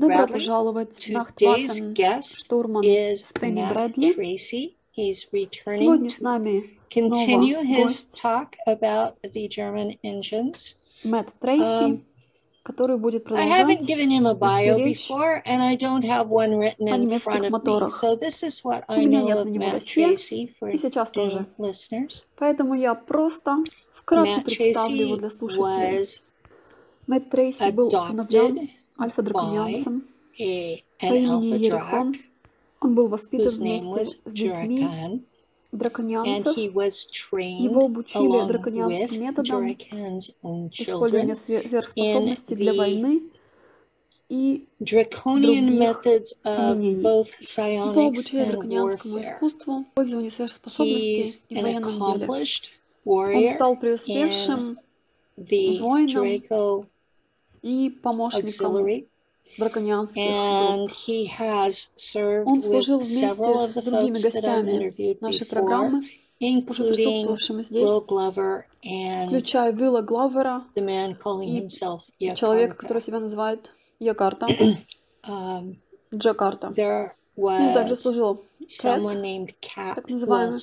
Добро пожаловать в Today's Нахтваффен, guest штурман is с Пенни Брэдли. Tracy. He's returning Сегодня с нами continue снова his гость talk about the German engines. Мэтт Трейси, Um, который будет I haven't продолжать given him a bio вести речь before, and I don't have one written о in немецких front of me. моторах. So this is what У I меня know нет of на него Matt досье, Tracy for и сейчас тоже. listeners. Поэтому я просто вкратце представлю его для слушателей. Мэтт Трейси был усыновлен a, по имени Ерихон. Он был воспитан вместе с детьми trained Его обучили драконянским методам использования сверхспособностей для войны и draconian methods of both Его обучили warfare. искусству, использованию сверхспособностей и военном деле. Он стал преуспевшим воином и помощником served Он служил вместе с другими гостями нашей программы, уже присутствовавшими здесь, включая Вилла Гловера и человека, который себя называет Якарта, Um, Джакарта. С ним также служил someone named Cat так называемый.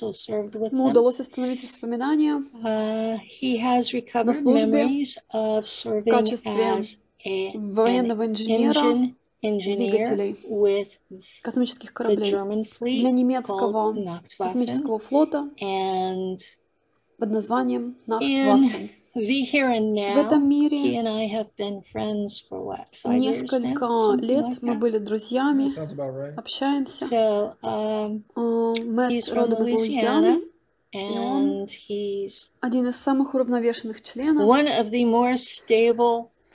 Ему удалось восстановить воспоминания. Uh, he has recovered службе. в качестве as a, an военного инженера двигателей with космических кораблей. Для немецкого космического флота под названием Nachtwaffen. The here and В now, этом he мире and I have been friends for what, five years несколько лет like мы были друзьями, Sounds about right. общаемся. Um, А, Мэтт родом из Луизианы, Louisiana, он один из самых уравновешенных членов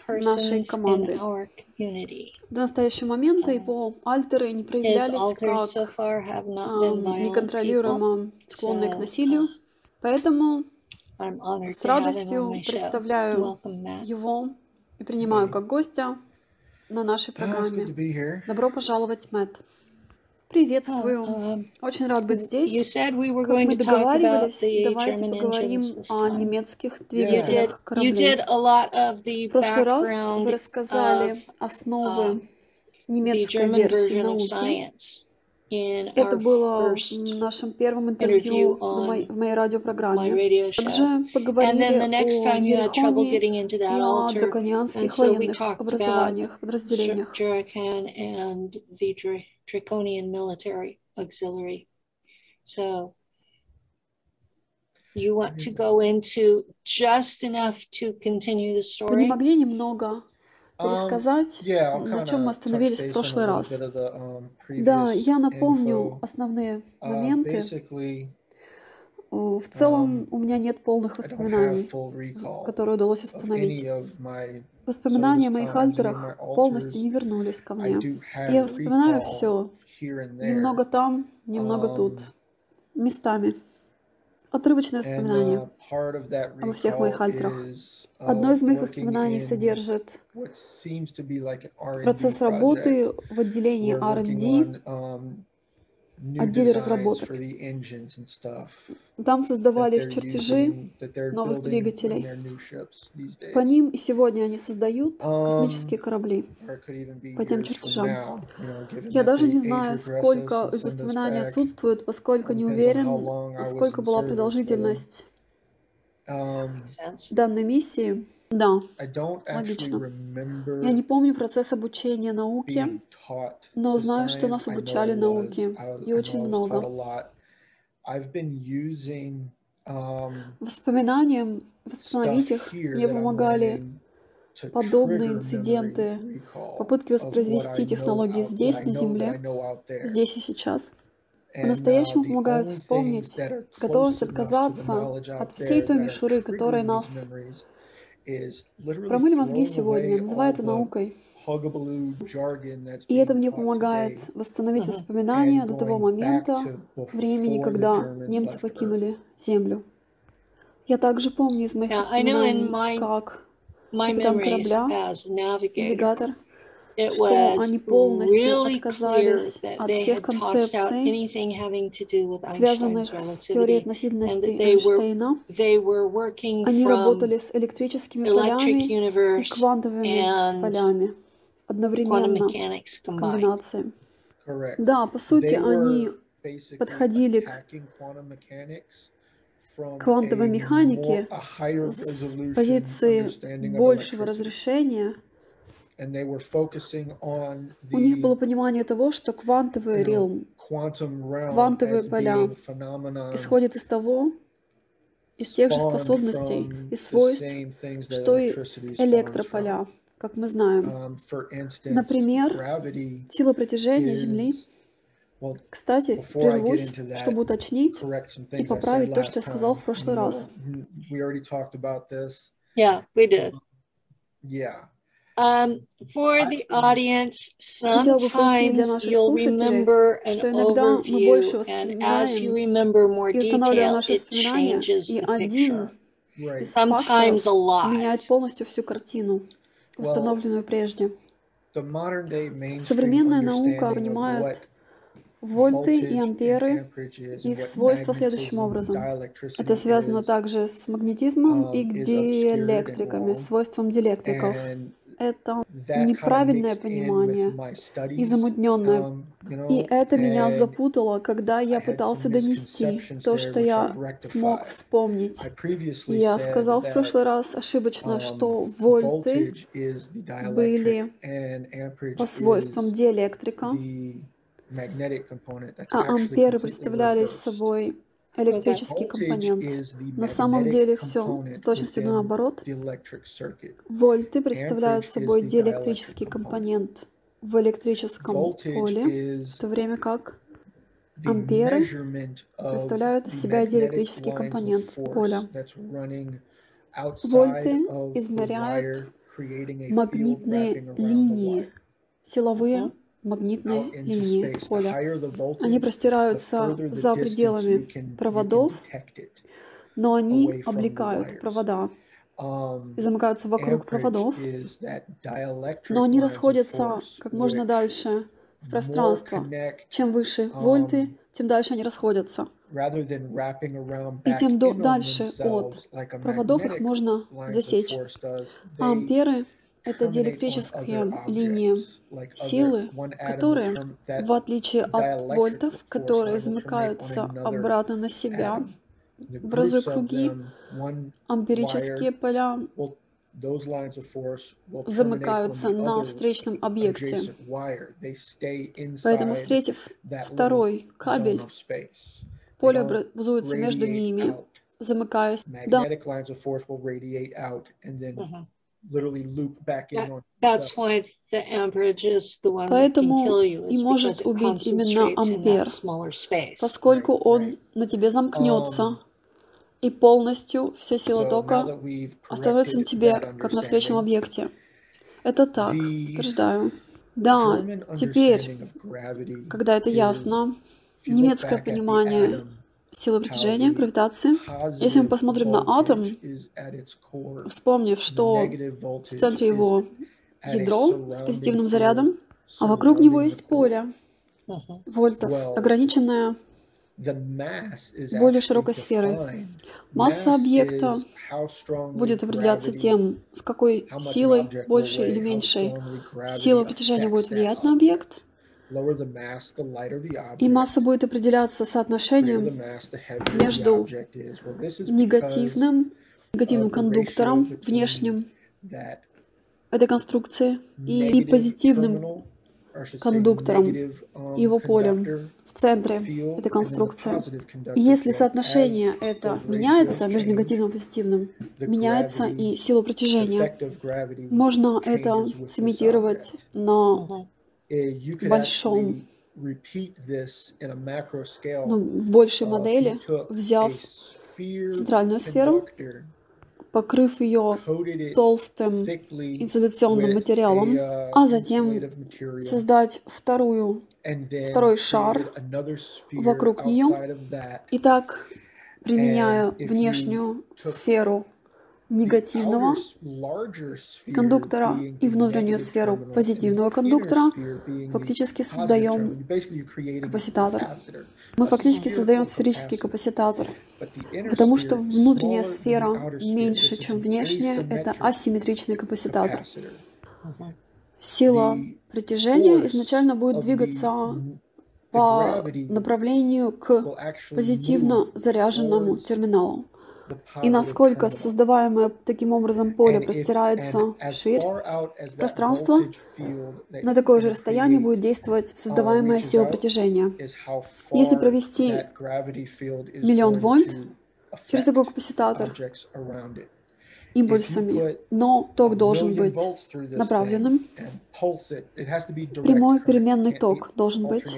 нашей persons команды. in our community. До настоящего момента его альтеры не проявлялись как far have not а, been violent people. неконтролируемо склонные к насилию. Поэтому с радостью представляю его и принимаю как гостя на нашей Ah, программе. Добро пожаловать, Мэтт. Приветствую. Um, Очень рад быть здесь. Как мы договаривались, давайте поговорим о немецких двигателях кораблей. В прошлый раз вы рассказали основы the немецкой версии науки. science in Это our было first в нашем первом интервью interview на моей- on в моей my радиопрограмме. radio show. Также And then the поговорили next о time you had trouble Ерехоне getting into и that о altar, and драконианских so we военных talked about образованиях, Dra- подразделениях. Jurakan and the Dra- Draconian Military Auxiliary. So you want to go into just enough to continue the Вы не story? могли немного Um, пересказать, yeah, I'll на чем мы остановились в прошлый раз? um, Да, я напомню основные Uh, моменты. В целом у меня нет полных воспоминаний, которые удалось установить. Воспоминания о моих альтерах полностью не вернулись ко мне. Я вспоминаю все, немного там, немного Um, тут, местами. Отрывочные And воспоминания. uh, обо всех моих альтерах. uh, Одно из моих воспоминаний содержит процесс работы в отделении R&D. um, отделе разработок. Там создавались чертежи новых двигателей. По ним и сегодня они создают Um, космические корабли. По тем чертежам. Я даже не знаю, сколько из воспоминаний отсутствует, поскольку не уверен, сколько была продолжительность Um, данной миссии. Да, Логично. я не помню процесс обучения науке, но знаю, что нас обучали науке, и очень много. Воспоминаниям восстановить их мне помогали подобные инциденты, попытки воспроизвести технологии здесь, на Земле, здесь и сейчас. По-настоящему uh, помогают вспомнить готовность отказаться от всей той мишуры, которая нас промыли мозги сегодня, all это наукой. И это мне помогает восстановить воспоминания до того момента, времени, когда немцы покинули Землю. Я также помню из моих воспоминаний, как Капитан корабля, навигатор что они полностью отказались от всех концепций, связанных с теорией относительности Эйнштейна. Они работали с электрическими полями и квантовыми полями одновременно комбинации. Correct. Да, по сути, они подходили к квантовой механике с позиции большего разрешения. And they were focusing on У них было понимание того, что квантовый realm квантовые поля исходит из того, из тех же способностей и свойств, что и электрополя, как мы знаем. from. Um, for instance, Например, gravity Сила притяжения Земли. Кстати, прервусь, чтобы уточнить и поправить то, что я сказал в прошлый раз. We already talked about this. Yeah, we did. Yeah. Um, for the audience, sometimes наших you'll слушателей, remember an что иногда мы overview, больше and as you remember more и устанавливаем detail, наши it changes the picture. Sometimes a lot. меняет полностью всю картину, установленную прежде. Современная наука понимает вольты и амперы, их свойства следующим образом. Это связано также с магнетизмом и um, диэлектриками, свойством диэлектриков. Это неправильное понимание и замутненное. Um, И это меня запутало, когда я пытался донести то, что я смог вспомнить. Я сказал в прошлый раз ошибочно, um, что вольты были по свойствам диэлектрика, а амперы представляли собой электрический компонент. На самом деле все точности within наоборот. Вольты представляют собой диэлектрический компонент в электрическом поле, в то время как амперы представляют из себя диэлектрический компонент поля. Вольты измеряют магнитные линии, силовые into линии поля. Они простираются за пределами проводов, но они облекают провода Um, и замыкаются вокруг проводов, но они расходятся как можно дальше в пространство. Чем выше вольты, тем дальше они расходятся. И тем дальше от проводов их можно засечь. А амперы — это like other- силы, которые, в отличие от вольтов, которые замыкаются обратно на себя, образуя круги, амперические поля замыкаются на встречном объекте. Поэтому, встретив второй кабель, поле образуется между ними, замыкаясь. Да, Mhm. literally loop back in on. That's why the amperage is the one that can Поэтому kill you, и может because it убить именно ампер, that smaller space. поскольку Right, он right. на тебе замкнется, Um, и полностью вся сила тока остановится на тебе, как на встречном объекте. Это так, утверждаю. Да, теперь, когда это ясно, немецкое понимание силы притяжения, гравитации, если мы посмотрим на атом, вспомнив, что в центре его ядро с позитивным зарядом, а вокруг него есть поле вольтов, ограниченное более широкой сферой. defined. Масса объекта будет определяться тем, с какой силой, weigh, или меньшей, сила притяжения будет влиять на объект, Lower the mass, the lighter the object. и масса будет определяться соотношением между негативным, негативным кондуктором внешним that этой конструкции и negative позитивным кондуктором, negative, um, его полем conductor в центре этой the конструкции. positive conductor И если соотношение это меняется между негативным и позитивным, the меняется и сила the притяжения. Можно это сымитировать на Mhm. Uh, большом, ну, в большей uh, модели, взяв центральную сферу, покрыв ее толстым изоляционным материалом, uh, а затем создать вторую второй шар вокруг нее, outside of that, и так, применяя внешнюю сферу негативного кондуктора и внутреннюю сферу позитивного кондуктора, фактически создаем капаситатор. Мы фактически создаем сферический капаситатор, потому что внутренняя сфера меньше, чем внешняя, это асимметричный капаситатор. Сила притяжения изначально будет двигаться по направлению к позитивно заряженному терминалу и насколько создаваемое таким образом поле простирается вширь в пространство, на такое же расстояние будет действовать создаваемая сила притяжения. Если провести миллион вольт через такой капацитатор импульсами, но ток должен быть направленным, прямой переменный ток должен быть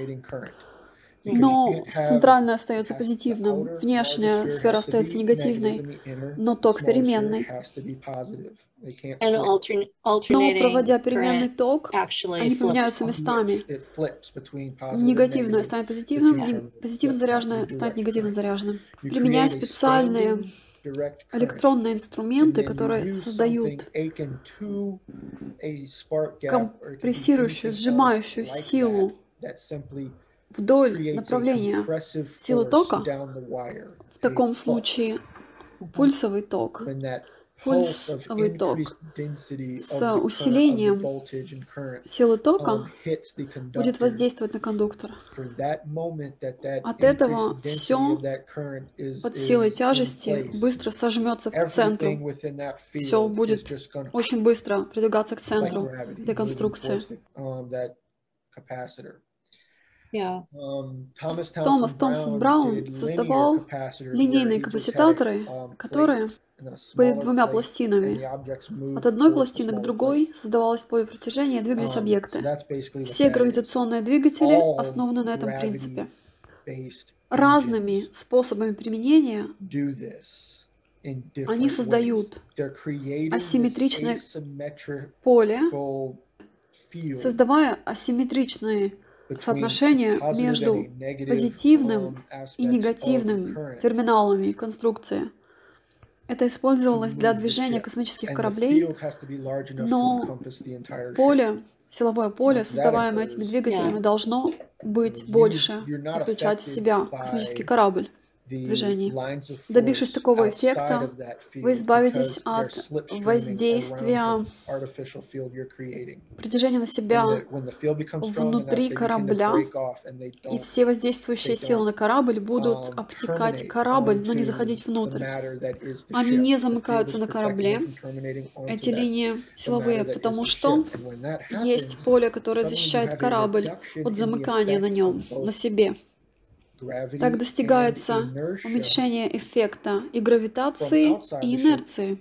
но центральная остается позитивным, внешняя сфера остается негативной, но ток переменный. Но проводя переменный ток, они поменяются местами. Негативное станет позитивным, позитивно заряженное станет негативно заряженным. Применяя специальные электронные инструменты, которые создают компрессирующую, сжимающую силу вдоль направления силы тока, в таком случае пульсовый ток, пульсовый ток с усилением силы тока будет воздействовать на кондуктор. От этого все под силой тяжести быстро сожмется к центру. Все будет очень быстро придвигаться к центру этой конструкции. Um, Томас Томпсон Браун создавал линейные капацитаторы, um, которые были двумя пластинами. От одной пластины к другой создавалось поле притяжения и двигались Um, объекты. Все гравитационные двигатели основаны на этом принципе. Разными способами применения они создают асимметричное поле, создавая асимметричные соотношение между позитивным и негативным терминалами конструкции. Это использовалось для движения космических кораблей, но поле, силовое поле, создаваемое этими двигателями, должно быть больше, включать в себя космический корабль движении. Добившись такого эффекта, вы избавитесь от воздействия притяжения на себя внутри корабля, и все воздействующие силы на корабль будут обтекать корабль, но не заходить внутрь. Они не замыкаются на корабле, эти линии силовые, потому что есть поле, которое защищает корабль от замыкания на нем, на себе. Так достигается уменьшение эффекта и гравитации, и инерции.